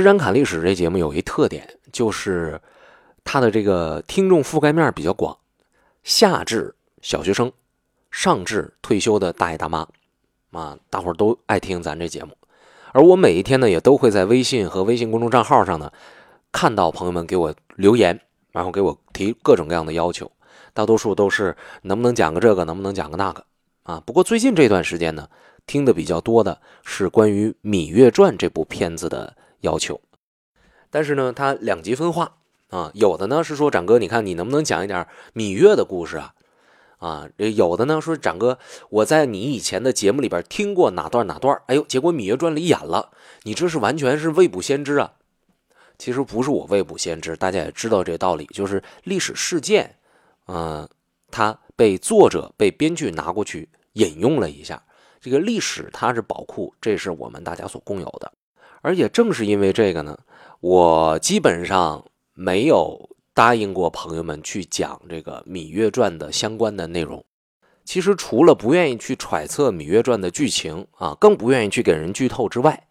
施展侃历史这节目有一特点，就是它的这个听众覆盖面比较广，下至小学生，上至退休的大爷大妈，啊，大伙儿都爱听咱这节目。而我每一天呢，也都会在微信和微信公众账号上呢，看到朋友们给我留言，然后给我提各种各样的要求，大多数都是能不能讲个这个，能不能讲个那个，啊。不过最近这段时间呢，听的比较多的是关于《芈月传》这部片子的要求，但是呢，它两极分化啊，有的呢是说展哥，你看你能不能讲一点芈月的故事啊？啊，有的呢说展哥，我在你以前的节目里边听过哪段哪段，哎呦，结果《芈月传》里演了，你这是完全是未卜先知啊！其实不是我未卜先知，大家也知道这道理，就是历史事件，嗯，它被作者被编剧拿过去引用了一下，这个历史它是宝库，这是我们大家所共有的，而且正是因为这个呢，我基本上没有。答应过朋友们去讲这个《芈月传》的相关的内容。其实除了不愿意去揣测《芈月传》的剧情啊，更不愿意去给人剧透之外，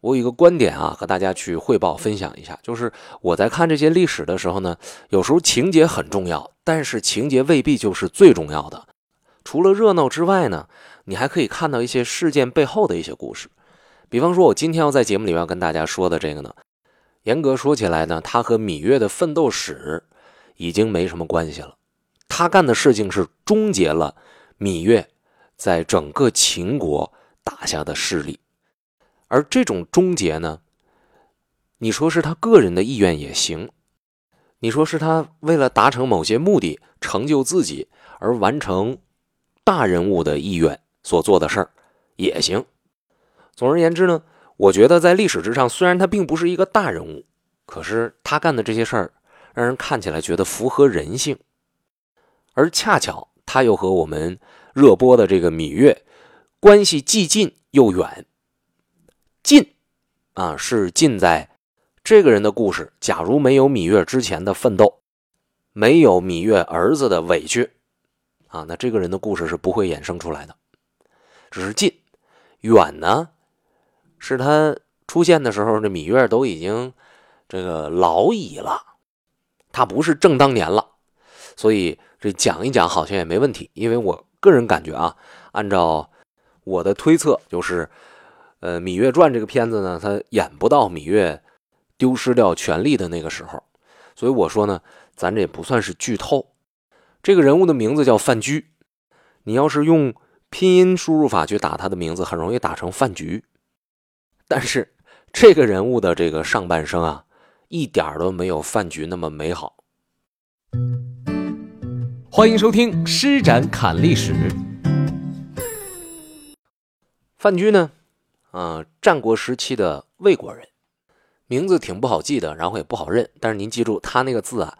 我有一个观点啊，和大家去汇报分享一下。就是我在看这些历史的时候呢，有时候情节很重要，但是情节未必就是最重要的。除了热闹之外呢，你还可以看到一些事件背后的一些故事。比方说，我今天要在节目里面要跟大家说的这个呢。严格说起来呢，他和芈月的奋斗史已经没什么关系了。他干的事情是终结了芈月在整个秦国打下的势力，而这种终结呢，你说是他个人的意愿也行，你说是他为了达成某些目的、成就自己而完成大人物的意愿所做的事儿也行。总而言之呢。我觉得在历史之上，虽然他并不是一个大人物，可是他干的这些事儿，让人看起来觉得符合人性。而恰巧他又和我们热播的这个芈月关系既近又远。近啊，是近在这个人的故事，假如没有芈月之前的奋斗，没有芈月儿子的委屈，啊，那这个人的故事是不会衍生出来的。只是近，远呢？是他出现的时候，这芈月都已经这个老矣了，他不是正当年了，所以这讲一讲好像也没问题。因为我个人感觉啊，按照我的推测，就是呃，《芈月传》这个片子呢，它演不到芈月丢失掉权力的那个时候，所以我说呢，咱这也不算是剧透。这个人物的名字叫范雎，你要是用拼音输入法去打他的名字，很容易打成饭局。但是，这个人物的这个上半生啊，一点都没有饭局那么美好。欢迎收听《施展侃历史》。范雎呢，啊，战国时期的魏国人，名字挺不好记的，然后也不好认。但是您记住，他那个字啊，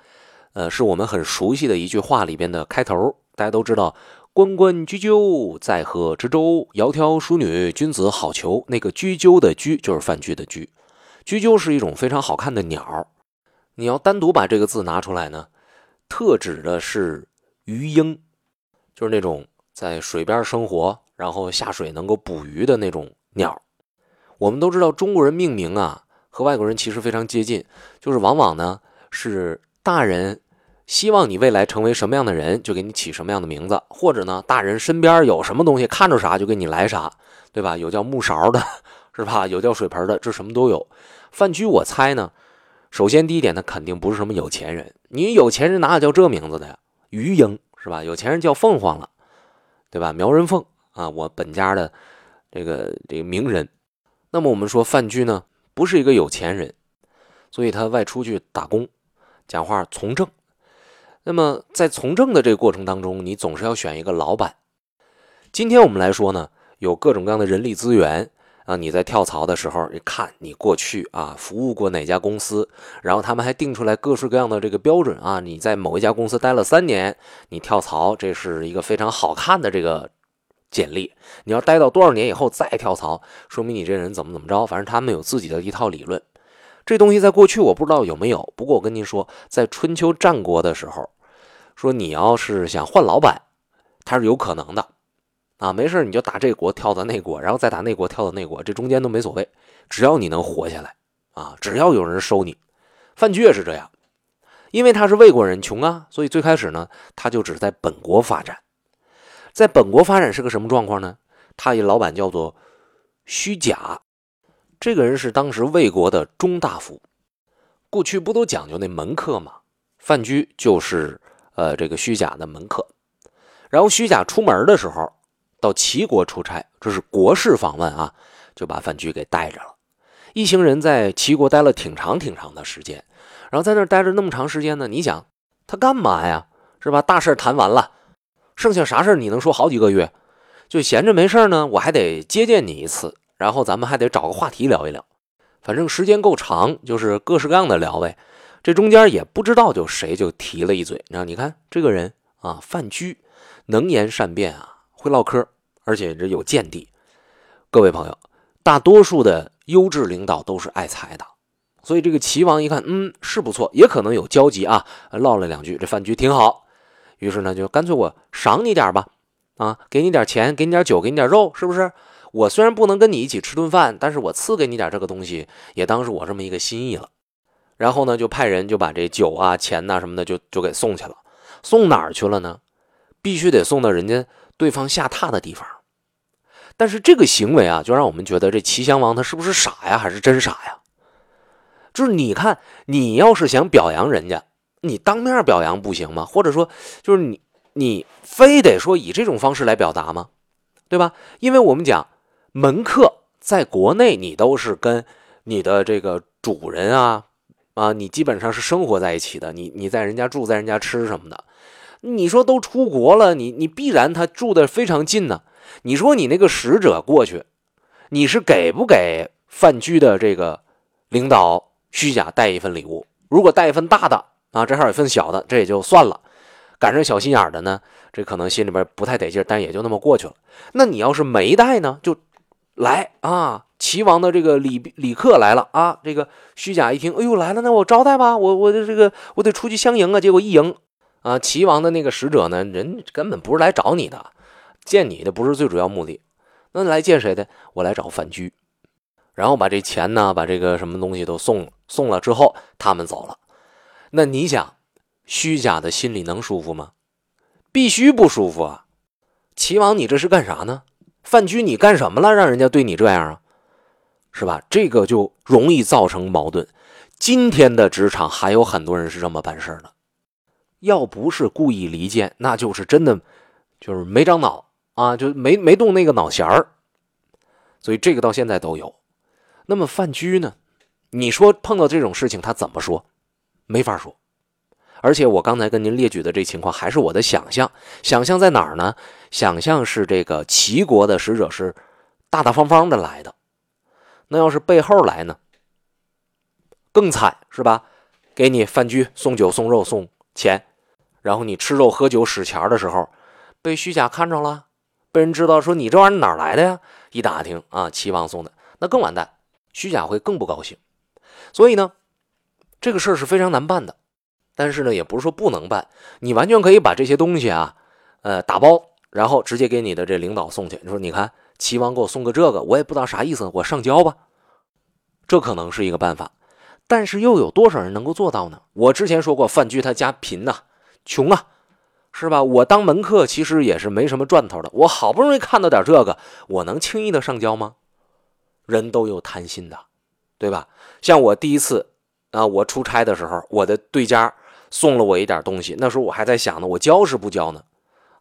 呃，是我们很熟悉的一句话里边的开头，大家都知道。关关雎鸠，在河之洲。窈窕淑女，君子好逑。那个雎鸠的雎就是范雎的雎。雎鸠是一种非常好看的鸟。你要单独把这个字拿出来呢，特指的是鱼鹰，就是那种在水边生活，然后下水能够捕鱼的那种鸟。我们都知道，中国人命名啊，和外国人其实非常接近，就是往往呢是大人。希望你未来成为什么样的人，就给你起什么样的名字，或者呢，大人身边有什么东西，看着啥就给你来啥，对吧？有叫木勺的，是吧？有叫水盆的，这什么都有。范雎，我猜呢，首先第一点，他肯定不是什么有钱人。你有钱人哪有叫这名字的呀？鱼鹰是吧？有钱人叫凤凰了，对吧？苗人凤啊，我本家的这个这个名人。那么我们说范雎呢，不是一个有钱人，所以他外出去打工，讲话从政。那么，在从政的这个过程当中，你总是要选一个老板。今天我们来说呢，有各种各样的人力资源啊。你在跳槽的时候，你看你过去啊服务过哪家公司，然后他们还定出来各式各样的这个标准啊。你在某一家公司待了三年，你跳槽，这是一个非常好看的这个简历。你要待到多少年以后再跳槽，说明你这人怎么怎么着。反正他们有自己的一套理论。这东西在过去我不知道有没有，不过我跟您说，在春秋战国的时候，说你要是想换老板，他是有可能的，啊，没事你就打这国跳到那国，然后再打那国跳到那国，这中间都没所谓，只要你能活下来，啊，只要有人收你。范雎也是这样，因为他是魏国人，穷啊，所以最开始呢，他就只在本国发展。在本国发展是个什么状况呢？他一老板叫做虚假，这个人是当时魏国的中大夫。过去不都讲究那门客吗？范雎就是呃这个虚假的门客。然后虚假出门的时候，到齐国出差，这是国事访问啊，就把范雎给带着了。一行人在齐国待了挺长挺长的时间，然后在那待着那么长时间呢，你想他干嘛呀？是吧？大事谈完了。剩下啥事你能说好几个月？就闲着没事呢，我还得接见你一次，然后咱们还得找个话题聊一聊。反正时间够长，就是各式各样的聊呗。这中间也不知道就谁就提了一嘴，然后你看这个人啊，范雎，能言善辩啊，会唠嗑，而且这有见地。各位朋友，大多数的优质领导都是爱财的，所以这个齐王一看，嗯，是不错，也可能有交集啊，唠了两句，这饭局挺好。于是呢，就干脆我赏你点吧，啊，给你点钱，给你点酒，给你点肉，是不是？我虽然不能跟你一起吃顿饭，但是我赐给你点这个东西，也当是我这么一个心意了。然后呢，就派人就把这酒啊、钱呐什么的就就给送去了。送哪儿去了呢？必须得送到人家对方下榻的地方。但是这个行为啊，就让我们觉得这齐襄王他是不是傻呀，还是真傻呀？就是你看，你要是想表扬人家。你当面表扬不行吗？或者说，就是你你非得说以这种方式来表达吗？对吧？因为我们讲门客在国内，你都是跟你的这个主人啊啊，你基本上是生活在一起的。你你在人家住，在人家吃什么的。你说都出国了，你你必然他住的非常近呢。你说你那个使者过去，你是给不给范雎的这个领导虚假带一份礼物？如果带一份大的。啊，正好有份小的，这也就算了。赶上小心眼的呢，这可能心里边不太得劲，但也就那么过去了。那你要是没带呢，就来啊！齐王的这个李李客来了啊！这个虚假一听，哎呦来了，那我招待吧，我我的这个我得出去相迎啊。结果一迎啊，齐王的那个使者呢，人根本不是来找你的，见你的不是最主要目的。那来见谁的？我来找范雎，然后把这钱呢，把这个什么东西都送送了之后，他们走了。那你想，虚假的心里能舒服吗？必须不舒服啊！齐王，你这是干啥呢？范雎，你干什么了？让人家对你这样啊？是吧？这个就容易造成矛盾。今天的职场还有很多人是这么办事的，要不是故意离间，那就是真的就是没长脑啊，就没没动那个脑弦儿。所以这个到现在都有。那么范雎呢？你说碰到这种事情他怎么说？没法说，而且我刚才跟您列举的这情况还是我的想象。想象在哪儿呢？想象是这个齐国的使者是大大方方的来的，那要是背后来呢？更惨是吧？给你饭局送酒送肉送钱，然后你吃肉喝酒使钱的时候，被虚假看着了，被人知道说你这玩意儿哪来的呀？一打听啊，齐王送的，那更完蛋，虚假会更不高兴。所以呢？这个事儿是非常难办的，但是呢，也不是说不能办。你完全可以把这些东西啊，呃，打包，然后直接给你的这领导送去。你说，你看齐王给我送个这个，我也不知道啥意思，我上交吧。这可能是一个办法，但是又有多少人能够做到呢？我之前说过，范雎他家贫呐，穷啊，是吧？我当门客其实也是没什么赚头的。我好不容易看到点这个，我能轻易的上交吗？人都有贪心的，对吧？像我第一次。啊，我出差的时候，我的对家送了我一点东西。那时候我还在想呢，我交是不交呢？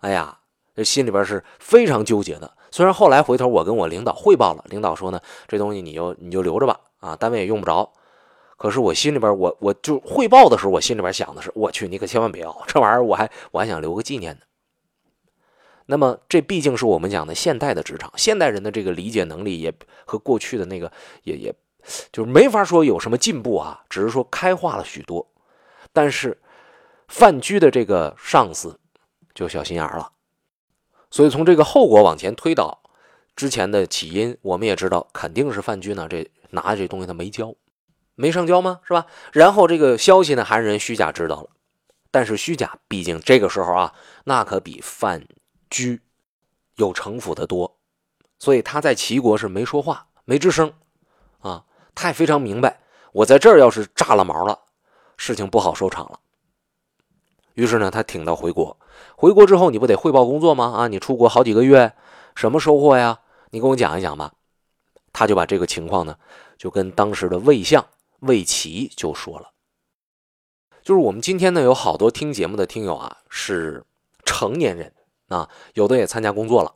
哎呀，这心里边是非常纠结的。虽然后来回头我跟我领导汇报了，领导说呢，这东西你就你就留着吧，啊，单位也用不着。可是我心里边，我我就汇报的时候，我心里边想的是，我去，你可千万别要这玩意儿，我还我还想留个纪念呢。那么这毕竟是我们讲的现代的职场，现代人的这个理解能力也和过去的那个也也。就是没法说有什么进步啊，只是说开化了许多。但是范雎的这个上司就小心眼了，所以从这个后果往前推导，之前的起因我们也知道，肯定是范雎呢这拿这东西他没交，没上交吗？是吧？然后这个消息呢还是人虚假知道了，但是虚假毕竟这个时候啊，那可比范雎有城府的多，所以他在齐国是没说话，没吱声啊。他也非常明白，我在这儿要是炸了毛了，事情不好收场了。于是呢，他挺到回国。回国之后，你不得汇报工作吗？啊，你出国好几个月，什么收获呀？你跟我讲一讲吧。他就把这个情况呢，就跟当时的魏相魏齐就说了。就是我们今天呢，有好多听节目的听友啊，是成年人啊，有的也参加工作了。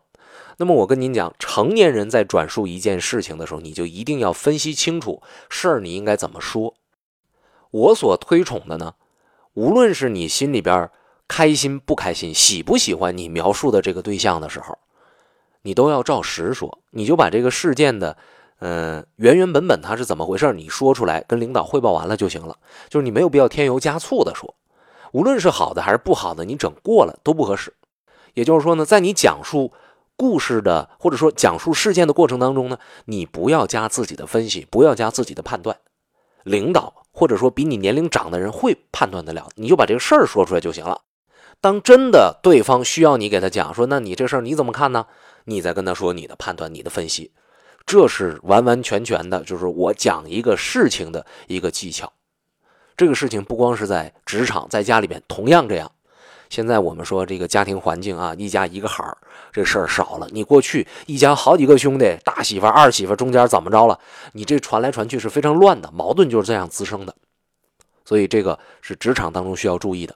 那么我跟您讲，成年人在转述一件事情的时候，你就一定要分析清楚事儿，你应该怎么说。我所推崇的呢，无论是你心里边开心不开心、喜不喜欢你描述的这个对象的时候，你都要照实说。你就把这个事件的，嗯，原原本本它是怎么回事，你说出来，跟领导汇报完了就行了。就是你没有必要添油加醋的说，无论是好的还是不好的，你整过了都不合适。也就是说呢，在你讲述。故事的或者说讲述事件的过程当中呢，你不要加自己的分析，不要加自己的判断。领导或者说比你年龄长的人会判断得了，你就把这个事儿说出来就行了。当真的对方需要你给他讲说，那你这事儿你怎么看呢？你再跟他说你的判断、你的分析，这是完完全全的，就是我讲一个事情的一个技巧。这个事情不光是在职场，在家里面同样这样。现在我们说这个家庭环境啊，一家一个孩儿，这事儿少了。你过去一家好几个兄弟，大媳妇、二媳妇中间怎么着了？你这传来传去是非常乱的，矛盾就是这样滋生的。所以这个是职场当中需要注意的。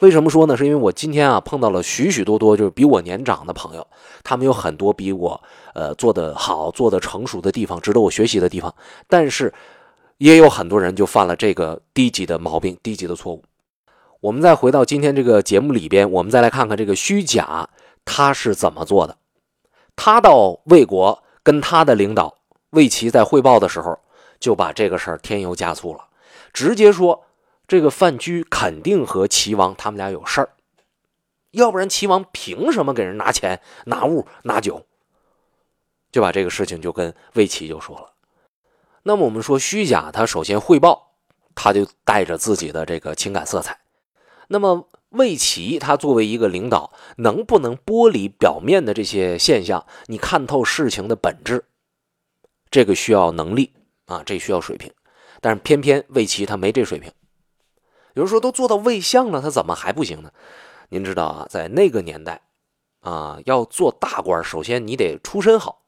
为什么说呢？是因为我今天啊碰到了许许多多就是比我年长的朋友，他们有很多比我呃做得好、做得成熟的地方，值得我学习的地方。但是也有很多人就犯了这个低级的毛病、低级的错误。我们再回到今天这个节目里边，我们再来看看这个虚假他是怎么做的。他到魏国跟他的领导魏齐在汇报的时候，就把这个事儿添油加醋了，直接说这个范雎肯定和齐王他们俩有事儿，要不然齐王凭什么给人拿钱、拿物、拿酒？就把这个事情就跟魏齐就说了。那么我们说虚假，他首先汇报，他就带着自己的这个情感色彩。那么魏齐他作为一个领导，能不能剥离表面的这些现象，你看透事情的本质？这个需要能力啊，这需要水平。但是偏偏魏齐他没这水平。有人说都做到魏相了，他怎么还不行呢？您知道啊，在那个年代啊，要做大官，首先你得出身好。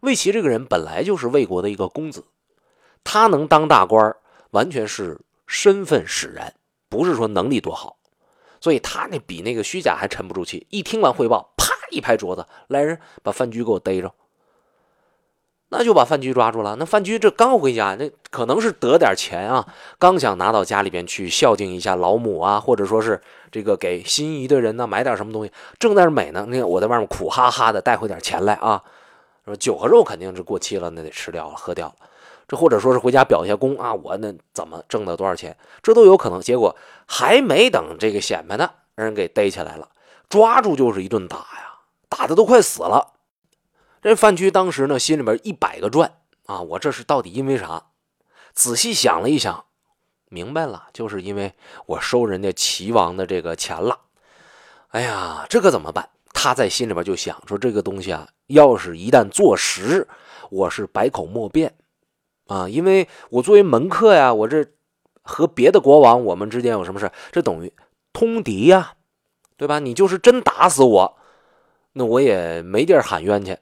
魏齐这个人本来就是魏国的一个公子，他能当大官，完全是身份使然。不是说能力多好，所以他那比那个虚假还沉不住气。一听完汇报，啪一拍桌子，来人把范雎给我逮着。那就把范雎抓住了。那范雎这刚回家，那可能是得点钱啊，刚想拿到家里边去孝敬一下老母啊，或者说是这个给心仪的人呢买点什么东西，正在那美呢。那我在外面苦哈哈的带回点钱来啊，说酒和肉肯定是过期了，那得吃掉了，喝掉了。这或者说是回家表一下功啊，我那怎么挣的多少钱，这都有可能。结果还没等这个显摆呢，让人给逮起来了，抓住就是一顿打呀，打的都快死了。这范雎当时呢，心里边一百个转啊，我这是到底因为啥？仔细想了一想，明白了，就是因为我收人家齐王的这个钱了。哎呀，这可怎么办？他在心里边就想说，这个东西啊，要是一旦坐实，我是百口莫辩。啊，因为我作为门客呀，我这和别的国王我们之间有什么事？这等于通敌呀，对吧？你就是真打死我，那我也没地儿喊冤去，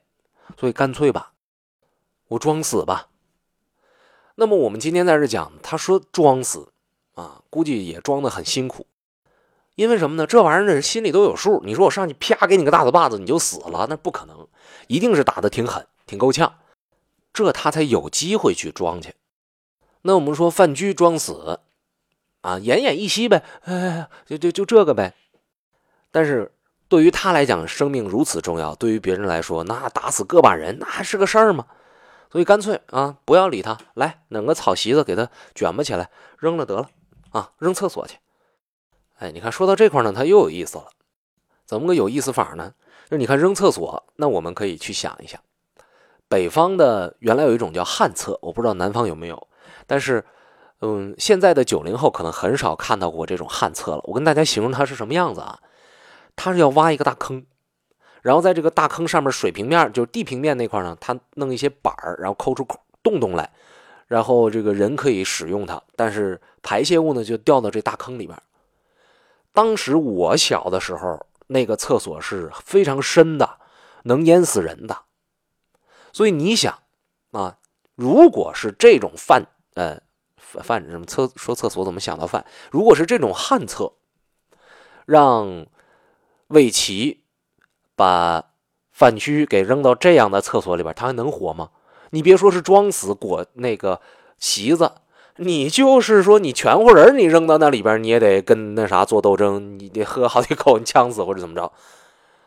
所以干脆吧，我装死吧。那么我们今天在这讲，他说装死啊，估计也装的很辛苦，因为什么呢？这玩意儿人心里都有数。你说我上去啪给你个大嘴巴子，你就死了，那不可能，一定是打的挺狠，挺够呛。这他才有机会去装去。那我们说范雎装死，啊，奄奄一息呗，哎，就就就这个呗。但是对于他来讲，生命如此重要；对于别人来说，那打死个把人，那还是个事儿吗？所以干脆啊，不要理他，来弄个草席子给他卷吧起来，扔了得了啊，扔厕所去。哎，你看说到这块呢，他又有意思了。怎么个有意思法呢？就你看扔厕所，那我们可以去想一想。北方的原来有一种叫旱厕，我不知道南方有没有，但是，嗯，现在的九零后可能很少看到过这种旱厕了。我跟大家形容它是什么样子啊？它是要挖一个大坑，然后在这个大坑上面水平面，就是地平面那块呢，它弄一些板儿，然后抠出洞洞来，然后这个人可以使用它，但是排泄物呢就掉到这大坑里边。当时我小的时候，那个厕所是非常深的，能淹死人的。所以你想啊，如果是这种饭呃饭什么厕说厕所怎么想到饭？如果是这种旱厕，让魏齐把范雎给扔到这样的厕所里边，他还能活吗？你别说是装死裹那个席子。你就是说，你全乎人，你扔到那里边，你也得跟那啥做斗争，你得喝好几口，你呛死或者怎么着。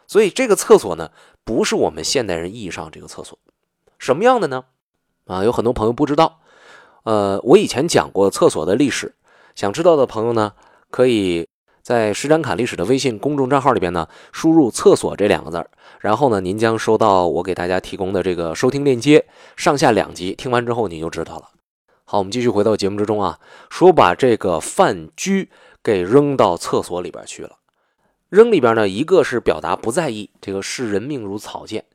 所以这个厕所呢，不是我们现代人意义上这个厕所，什么样的呢？啊，有很多朋友不知道。呃，我以前讲过厕所的历史，想知道的朋友呢，可以在施展侃历史的微信公众账号里边呢，输入“厕所”这两个字然后呢，您将收到我给大家提供的这个收听链接，上下两集，听完之后你就知道了。好，我们继续回到节目之中啊，说把这个范雎给扔到厕所里边去了。扔里边呢，一个是表达不在意，这个视人命如草芥，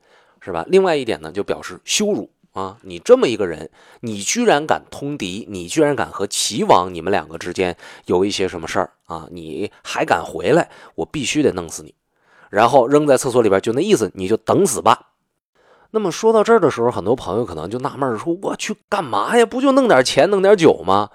是吧？另外一点呢，就表示羞辱啊，你这么一个人，你居然敢通敌，你居然敢和齐王你们两个之间有一些什么事儿啊？你还敢回来，我必须得弄死你。然后扔在厕所里边，就那意思，你就等死吧。那么说到这儿的时候，很多朋友可能就纳闷说：“我去干嘛呀？不就弄点钱，弄点酒吗？”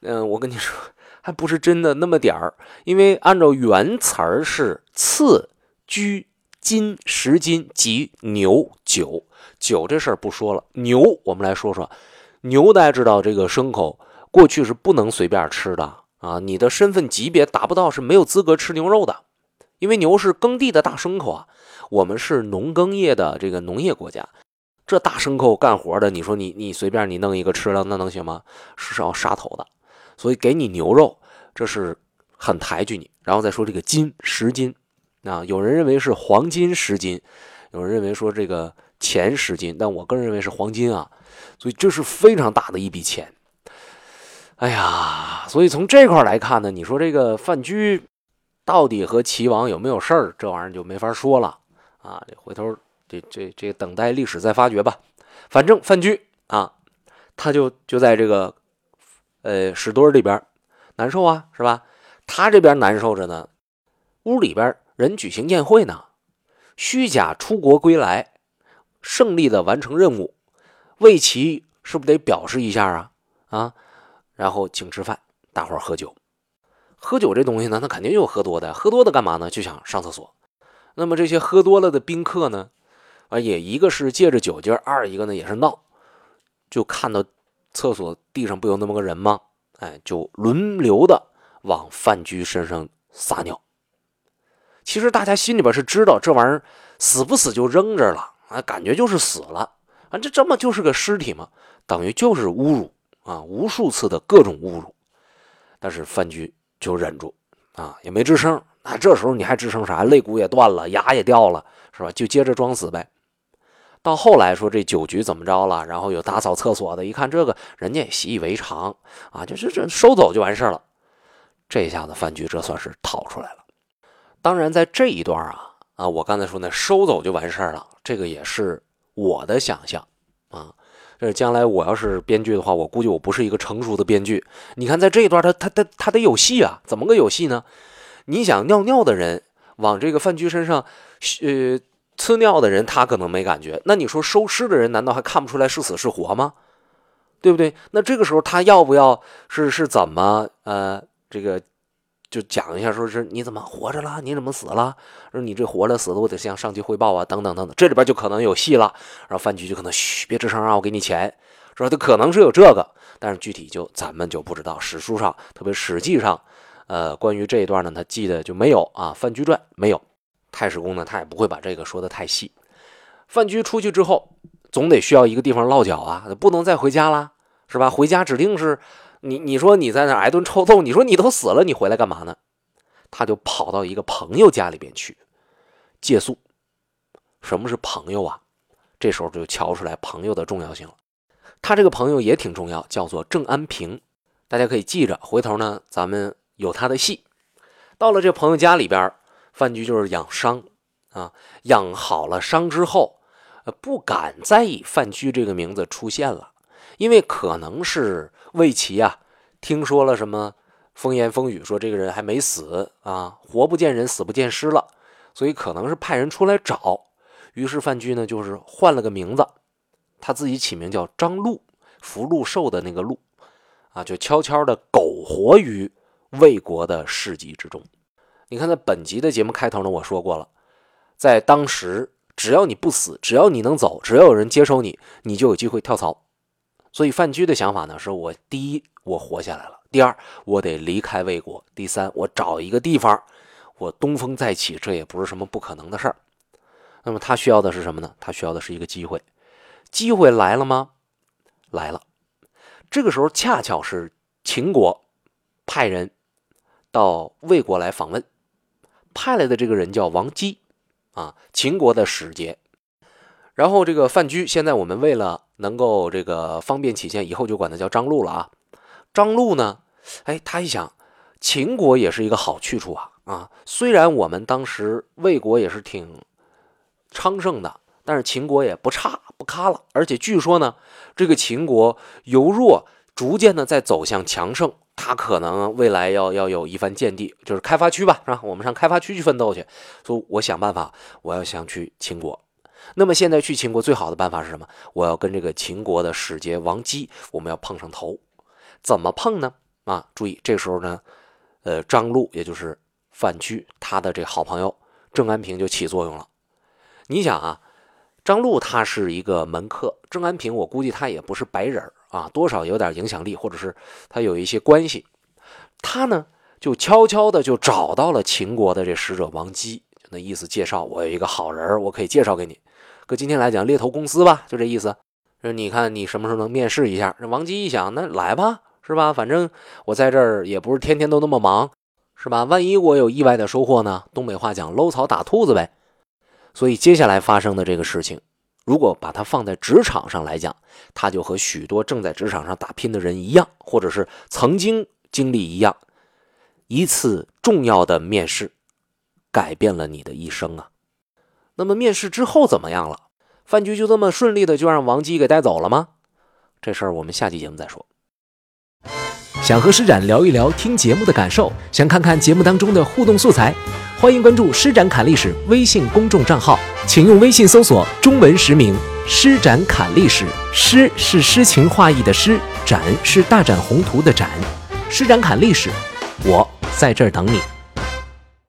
嗯，我跟你说，还不是真的那么点儿。因为按照原词儿是赐居金十斤及牛酒，酒这事儿不说了。牛，我们来说说牛。大家知道，这个牲口过去是不能随便吃的啊，你的身份级别达不到是没有资格吃牛肉的，因为牛是耕地的大牲口啊。我们是农耕业的这个农业国家，这大牲口干活的，你说你你随便你弄一个吃了，那能行吗？是要杀头的，所以给你牛肉，这是很抬举你。然后再说这个金十斤，啊，有人认为是黄金十斤，有人认为说这个钱十斤，但我个人认为是黄金啊，所以这是非常大的一笔钱。哎呀，所以从这块来看呢，你说这个范雎到底和齐王有没有事儿，这玩意儿就没法说了。啊，这回头这这这等待历史再发掘吧。反正范雎啊，他就就在这个呃屎堆里边难受啊，是吧？他这边难受着呢，屋里边人举行宴会呢。虚假出国归来，胜利的完成任务，魏齐是不是得表示一下啊？啊，然后请吃饭，大伙喝酒。喝酒这东西呢，那肯定有喝多的，喝多的干嘛呢？就想上厕所。那么这些喝多了的宾客呢，啊，也一个是借着酒劲儿，二一个呢也是闹，就看到厕所地上不有那么个人吗？哎，就轮流的往范雎身上撒尿。其实大家心里边是知道这玩意儿死不死就扔这了啊，感觉就是死了啊，这这么就是个尸体嘛，等于就是侮辱啊，无数次的各种侮辱。但是范雎就忍住啊，也没吱声。那这时候你还吱声啥？肋骨也断了，牙也掉了，是吧？就接着装死呗。到后来说这酒局怎么着了？然后有打扫厕所的，一看这个，人家也习以为常啊，就这这收走就完事了。这下子范雎这算是逃出来了。当然，在这一段啊啊，我刚才说那收走就完事了，这个也是我的想象啊。这将来我要是编剧的话，我估计我不是一个成熟的编剧。你看，在这一段他他他他得有戏啊，怎么个有戏呢？你想尿尿的人往这个饭局身上，呃，呲尿的人他可能没感觉。那你说收尸的人难道还看不出来是死是活吗？对不对？那这个时候他要不要是是怎么呃这个就讲一下，说是你怎么活着了？你怎么死了？说你这活着死了，我得向上级汇报啊，等等等等。这里边就可能有戏了。然后范雎就可能嘘，别吱声啊，我给你钱。说他可能是有这个，但是具体就咱们就不知道。史书上，特别史记上。呃，关于这一段呢，他记得就没有啊，《范雎传》没有。太史公呢，他也不会把这个说的太细。范雎出去之后，总得需要一个地方落脚啊，不能再回家了，是吧？回家指定是你，你说你在那挨顿臭揍，你说你都死了，你回来干嘛呢？他就跑到一个朋友家里边去借宿。什么是朋友啊？这时候就瞧出来朋友的重要性了。他这个朋友也挺重要，叫做郑安平，大家可以记着，回头呢，咱们。有他的戏，到了这朋友家里边，范雎就是养伤啊，养好了伤之后，不敢再以范雎这个名字出现了，因为可能是魏齐啊，听说了什么风言风语，说这个人还没死啊，活不见人，死不见尸了，所以可能是派人出来找。于是范雎呢，就是换了个名字，他自己起名叫张禄，福禄寿的那个禄，啊，就悄悄的苟活于魏国的市集之中。你看，在本集的节目开头呢，我说过了，在当时，只要你不死，只要你能走，只要有人接收你，你就有机会跳槽。所以范雎的想法呢，是我第一，我活下来了；第二，我得离开魏国；第三，我找一个地方，我东风再起，这也不是什么不可能的事儿。那么他需要的是什么呢？他需要的是一个机会。机会来了吗？来了。这个时候恰巧是秦国派人到魏国来访问，派来的这个人叫王姬，啊，秦国的使节。然后这个范雎，现在我们为了能够这个方便起见，以后就管他叫张禄了啊。张禄呢，哎，他一想，秦国也是一个好去处啊啊。虽然我们当时魏国也是挺昌盛的，但是秦国也不差不咖了。而且据说呢，这个秦国由弱逐渐的在走向强盛，他可能未来要要有一番见地，就是开发区吧，是吧？我们上开发区去奋斗去。所以我想办法，我要想去秦国。那么现在去秦国最好的办法是什么？我要跟这个秦国的使节王姬，我们要碰上头。怎么碰呢？啊，注意，这时候呢，呃，张禄也就是范雎，他的这好朋友郑安平就起作用了。你想啊，张禄他是一个门客，郑安平我估计他也不是白人啊，多少有点影响力，或者是他有一些关系。他呢就悄悄的就找到了秦国的这使者王姬，那意思介绍我有一个好人，我可以介绍给你。搁今天来讲，猎头公司吧，就这意思。说你看你什么时候能面试一下？这王姬一想，那来吧，是吧？反正我在这儿也不是天天都那么忙，是吧？万一我有意外的收获呢？东北话讲，搂草打兔子呗。所以接下来发生的这个事情，如果把它放在职场上来讲，它就和许多正在职场上打拼的人一样，或者是曾经经历一样，一次重要的面试，改变了你的一生啊。那么面试之后怎么样了？饭局就这么顺利的就让王姬给带走了吗？这事儿我们下期节目再说。想和施展聊一聊听节目的感受，想看看节目当中的互动素材，欢迎关注“施展侃历史”微信公众账号，请用微信搜索中文实名“施展侃历史”。诗是诗情画意的诗，展是大展宏图的展。施展侃历史，我在这儿等你。